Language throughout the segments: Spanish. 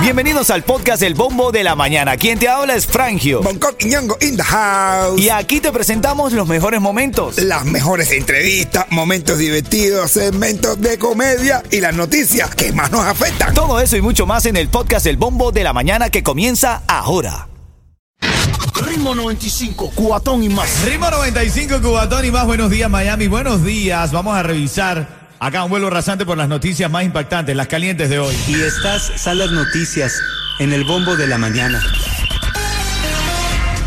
Bienvenidos al podcast El Bombo de la Mañana. Quien te habla es Frangio. Bangkok y Ñongo in the house. Y aquí te presentamos los mejores momentos. Las mejores entrevistas, momentos divertidos, segmentos de comedia y las noticias que más nos afectan. Todo eso y mucho más en el podcast El Bombo de la Mañana que comienza ahora. Ritmo 95, Cubatón y más. Ritmo 95, Cubatón y más. Buenos días, Miami. Buenos días. Vamos a revisar acá un vuelo rasante por las noticias más impactantes, las calientes de hoy. Y estas son las noticias en el bombo de la mañana.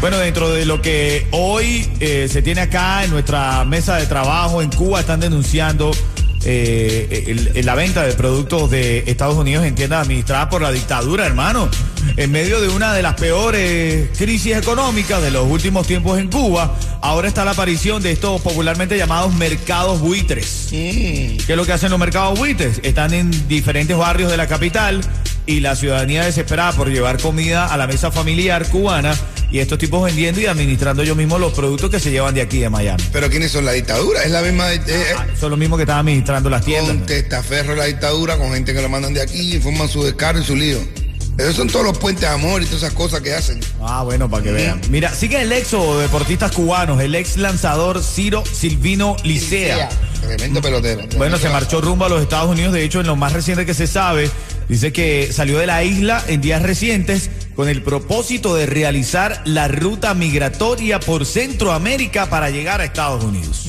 Bueno, dentro de lo que hoy eh, se tiene acá en nuestra mesa de trabajo en Cuba, están denunciando eh, el- el- la venta de productos de Estados Unidos en tiendas administradas por la dictadura, hermano. En medio de una de las peores crisis económicas de los últimos tiempos en Cuba, ahora está la aparición de estos popularmente llamados mercados buitres. ¿Qué es lo que hacen los mercados buitres? Están en diferentes barrios de la capital y la ciudadanía desesperada por llevar comida a la mesa familiar cubana y estos tipos vendiendo y administrando ellos mismos los productos que se llevan de aquí de Miami. Pero ¿quiénes son la dictadura? Es la misma eh, eh, Son los mismos que están administrando las tiendas. con testaferro la dictadura, con gente que lo mandan de aquí y forman su descargo y su lío. Esos son todos los puentes de amor y todas esas cosas que hacen. Ah, bueno, para que vean. Mira, sigue el éxodo de deportistas cubanos, el ex lanzador Ciro Silvino Licea. Tremendo pelotero. Bueno, se marchó rumbo a los Estados Unidos. De hecho, en lo más reciente que se sabe, dice que salió de la isla en días recientes con el propósito de realizar la ruta migratoria por Centroamérica para llegar a Estados Unidos.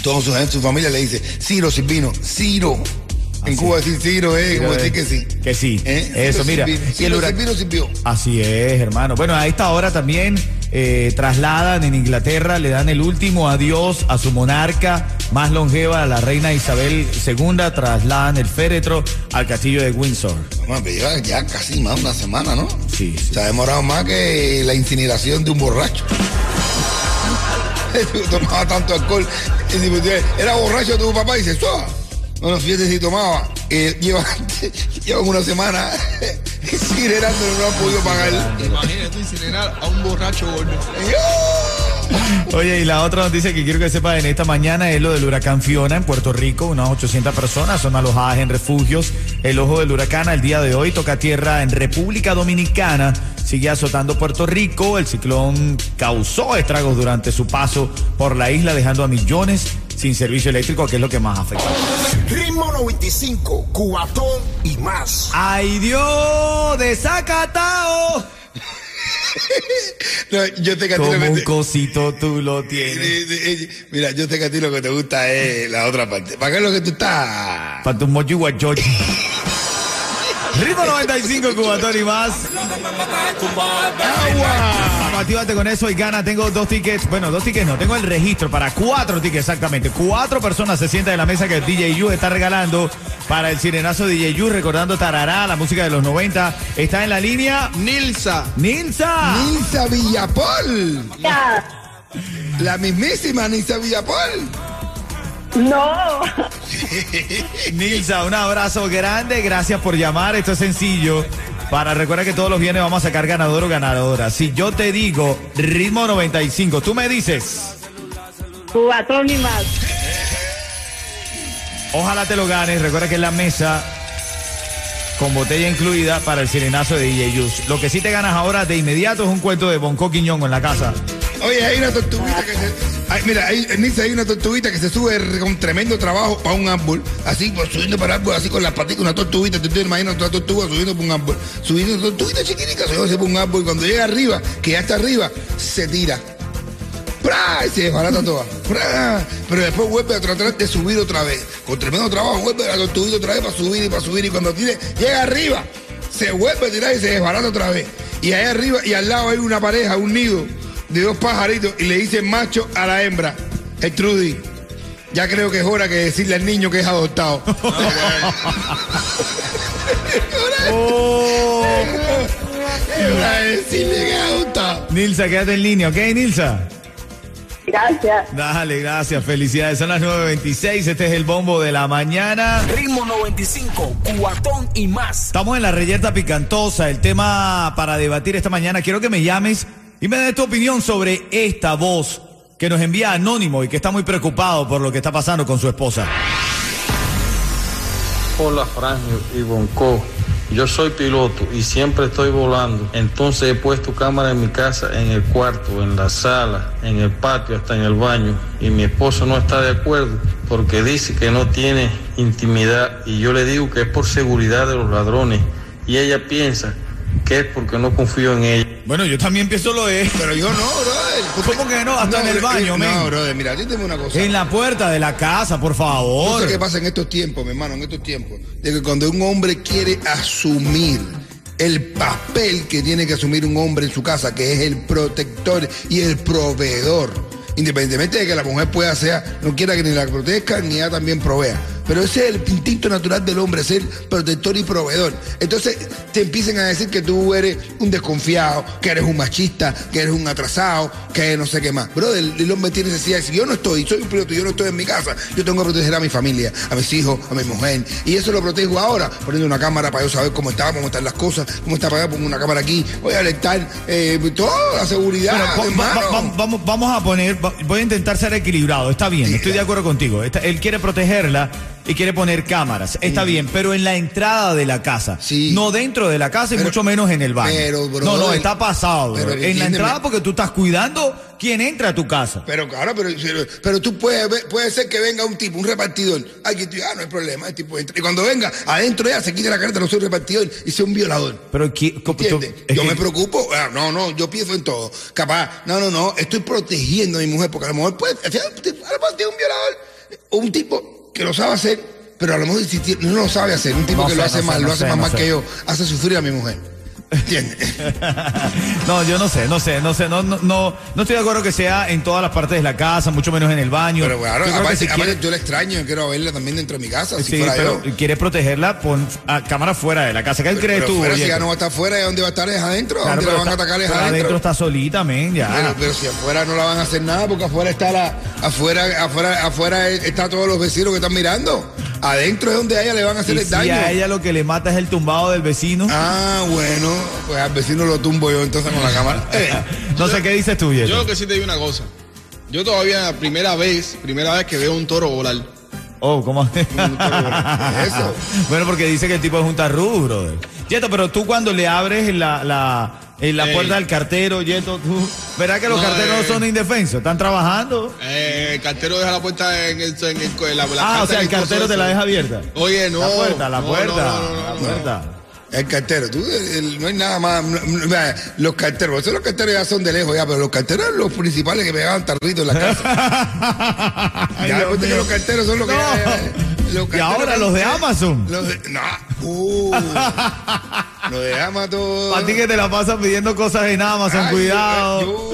Toda su gente, su familia le dice, Ciro Silvino, Ciro. En Cuba decir Ciro es como decir que sí. Que sí. ¿Eh? Eso, mira. Y el Ciro hurac- Silvino sirvió. Así es, hermano. Bueno, a esta hora también eh, trasladan en Inglaterra, le dan el último adiós a su monarca más longeva, a la reina Isabel II, trasladan el féretro al castillo de Windsor. Mamá, pero lleva ya casi más de una semana, ¿no? Sí, sí. Se ha demorado más que la incineración de un borracho. tomaba tanto alcohol. Y si, Era borracho tu papá y dice, "Suá". Bueno, fíjate si tomaba. Eh, lleva, lleva una semana incinerando y no han podido pagar. Imagínate incinerar a un borracho gordo. Oye, y la otra noticia que quiero que sepa en esta mañana es lo del huracán Fiona en Puerto Rico. Unas 800 personas son alojadas en refugios. El ojo del huracán al día de hoy toca tierra en República Dominicana. Sigue azotando Puerto Rico. El ciclón causó estragos durante su paso por la isla, dejando a millones sin servicio eléctrico, que es lo que más afecta. Ritmo 95, Cubatón y más. ¡Ay Dios! ¡Desacatao! No, yo lo Como un te- cosito tú lo tienes. Eh, eh, eh, Mira, yo que a ti lo que te gusta es la otra parte. ¿Para qué es lo que tú estás? Para tu mochi guachochi. Ritmo 95, Cubatón y más. Agua. Actívate con eso y gana. Tengo dos tickets. Bueno, dos tickets no. Tengo el registro para cuatro tickets exactamente. Cuatro personas se sientan en la mesa que DJ Yu está regalando para el sirenazo DJ Yu. Recordando Tarará, la música de los 90. Está en la línea Nilsa. Nilsa. Nilsa Villapol. La mismísima Nilsa Villapol. No, Nilsa, un abrazo grande. Gracias por llamar. Esto es sencillo. Para recuerda que todos los viernes vamos a sacar ganador o ganadora. Si yo te digo ritmo 95, tú me dices, cubatón y más. ojalá te lo ganes. Recuerda que es la mesa con botella incluida para el sirenazo de DJ Yus. Lo que sí te ganas ahora de inmediato es un cuento de Bonco Quiñón en la casa. Oye, hay una tortuguita que se. Mira, hay, en hay una tortuguita que se sube con tremendo trabajo para un árbol. Así, pues, subiendo para el árbol, así con las patitas, una tortuguita. Tú te imaginas una tortuga subiendo por un árbol. Subiendo una tortuguita chiquitica, va por un árbol. Y cuando llega arriba, que ya está arriba, se tira. ¡Pra! Y se desbarata toda. ¡Pra! Pero después vuelve a tratar de subir otra vez. Con tremendo trabajo, vuelve a la tortuguita otra vez para subir y para subir. Y cuando tire, llega arriba, se vuelve a tirar y se desbarata otra vez. Y ahí arriba y al lado hay una pareja, un nido de dos pajaritos y le dice macho a la hembra, el Trudy. Ya creo que es hora que decirle al niño que es adoptado. Es hora de decirle que es adoptado. Nilsa, quédate en línea, ¿ok, Nilsa? Gracias. Dale, gracias, felicidades. Son las 9.26, este es el bombo de la mañana. Ritmo 95, Cubatón y más. Estamos en la reyerta picantosa, el tema para debatir esta mañana. Quiero que me llames y me des tu opinión sobre esta voz que nos envía Anónimo y que está muy preocupado por lo que está pasando con su esposa. Hola, Frangio y Bonco. Yo soy piloto y siempre estoy volando. Entonces he puesto cámara en mi casa, en el cuarto, en la sala, en el patio, hasta en el baño. Y mi esposo no está de acuerdo porque dice que no tiene intimidad. Y yo le digo que es por seguridad de los ladrones. Y ella piensa que es porque no confío en ella. Bueno, yo también pienso lo es. Pero yo no, brother. ¿Cómo que no? Hasta en el baño, No, men. brother, mira, dime una cosa. En la puerta de la casa, por No favor. sé qué pasa en estos tiempos, mi hermano, en estos tiempos, de que cuando un hombre quiere asumir el papel que tiene que asumir un hombre en su casa, que es el protector y el proveedor, independientemente de que la mujer pueda ser, no quiera que ni la proteja, ni ella también provea. Pero ese es el instinto natural del hombre, ser protector y proveedor. Entonces te empiezan a decir que tú eres un desconfiado, que eres un machista, que eres un atrasado, que no sé qué más. Brother, el, hombre tiene necesidad. Si yo no estoy, soy un piloto, yo no estoy en mi casa, yo tengo que proteger a mi familia, a mis hijos, a mi mujer. Y eso lo protejo ahora, poniendo una cámara para yo saber cómo está, cómo están las cosas, cómo está para allá, pongo una cámara aquí, voy a alertar eh, toda la seguridad, Bueno, va- va- hermano. va- vamos, vamos a poner, voy a intentar ser equilibrado, está bien, estoy de acuerdo contigo. Está- él quiere protegerla y quiere poner cámaras, está bien, pero en la entrada de la casa, no dentro de la casa y Pero- mucho menos en el baño. pero, no, no, brother, está pasado. pero en la entrada porque tú estás cuidando quién entra a tu casa. Pero claro, pero, pero, tú puedes ver- puede ser que venga un tipo, un repartidor. Tú, ah, no hay problema, el tipo entra. Y cuando venga, adentro ya se quite la careta, no soy un repartidor y sea un violador. Pero co- ¿Entiendes? Yo me preocupo. Ah, no, no, yo pienso en todo. Capaz, no, no, no, estoy protegiendo a mi mujer porque a lo mejor puede, a lo mejor tiene un violador un tipo que lo sabe hacer, pero a lo mejor no lo sabe hacer, un tipo No que sé, lo hace no sé, mal, no lo hace sé, más mal que yo, hace sufrir a mi mujer. ¿Entiendes? No, yo no sé, no sé, no sé, no, no, no, no estoy de acuerdo que sea en todas las partes de la casa, mucho menos en el baño. Pero claro, Yo creo que aparte, si aparte quiere- yo la extraño, yo quiero verla también dentro de mi casa, si fuera pero yo. quiere protegerla, pon a cámara fuera de la casa. ¿Qué Pero- crees pero tú? fuera, si ya no va a estar fuera, ¿dónde va a estar? Es adentro. Claro, ¿Dónde la van a está- atacar? Es adentro. adentro está solita, men, ya. Pero, pero si afuera no la van a hacer nada, porque afuera está la, afuera, afuera, afuera está todos los vecinos que están mirando. Adentro es donde a ella le van a hacer Y el si daño. a ella lo que le mata es el tumbado del vecino. Ah, bueno, pues al vecino lo tumbo yo entonces con la cámara. Eh, no sé qué dices tú. Yo lo que sí te digo una cosa. Yo todavía, primera vez, primera vez que veo un toro volar. Oh, ¿cómo? eso? bueno, porque dice que el tipo es un tarrú, brother. Yeto, pero tú cuando le abres la, la, en la Ey. puerta del cartero, Yeto, tú, ¿verdad que los No, carteros eh. son indefensos? ¿Están trabajando? Eh, el cartero deja la puerta en el. En el en la, la ah, o sea, el cartero te la deja abierta. Oye, no. La puerta, la puerta, no, no, no, la puerta. El cartero, tú, el- no hay nada más. no- no- vea, los carteros, esos los carteros ya son de lejos ya, pero los carteros eran los principales que pegaban tarritos en la casa. Ay, ya Dios después de que los carteros son los que. No. ya- ya- los Y ahora los de Amazon. Los de, no, uh, los de Amazon. Para ti que te la pasas pidiendo cosas en Amazon, Ay, cuidado. yo-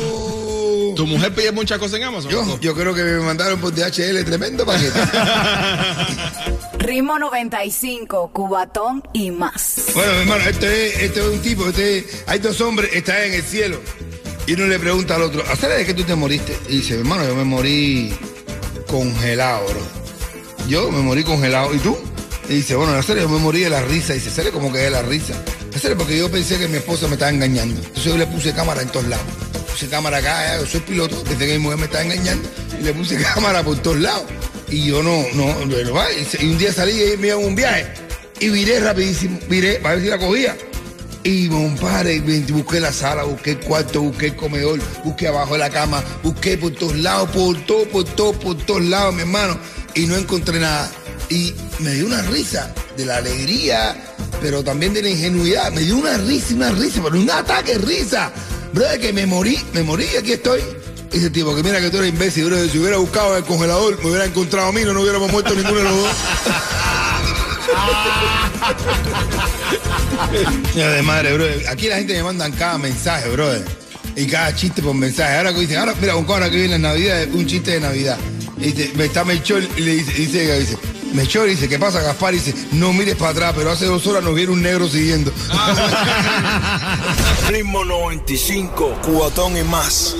¿Tu mujer pide muchas cosas en Amazon? Yo, yo creo que me mandaron por DHL tremendo paquete. Ritmo 95, Cubatón y más. bueno, mi hermano, este es, este es un tipo, este es- hay dos hombres, están en el cielo. Y uno le pregunta al otro, ¿hasta de que tú te moriste? Y dice, hermano, yo me morí congelado, bro. Yo me morí congelado. ¿Y tú? Y dice, bueno, en serio, yo me morí de la risa. Y dice, ¿serio como que de la risa? En porque yo pensé que mi esposa me estaba engañando. Entonces yo le puse cámara en todos lados. Puse cámara acá, ya, yo soy piloto, pensé que mi mujer me estaba engañando. Y le puse cámara por todos lados. Y yo no, no, bueno, va, y, un día salí y me iba a un viaje. Y viré rapidísimo, viré, para ver si la cogía. Y compadre, busqué la sala, busqué el cuarto, busqué el comedor, busqué abajo de la cama, busqué por todos lados, por todo, por todo, por todos lados, mi hermano, y no encontré nada. Y me dio una risa de la alegría, pero también de la ingenuidad. Me dio una risa, una risa, pero un ataque de risa. Brother, que me morí, me morí aquí estoy. Y ese tipo, que mira que tú eres imbécil, brother, si hubiera buscado el congelador, me hubiera encontrado a mí, no nos hubiéramos muerto ninguno de los dos. Ya de madre, bro. Aquí la gente me mandan cada mensaje, brother. Y cada chiste por mensaje. Ahora que dicen, ahora, mira, con ahora que viene la Navidad, un chiste de Navidad. Y dice, me está Melchor y le dice, dice, dice, Melchor dice, ¿qué pasa, Gaspar? Y dice, no mires para atrás, pero hace dos horas nos viene un negro siguiendo. Ritmo 95, cuatón y más.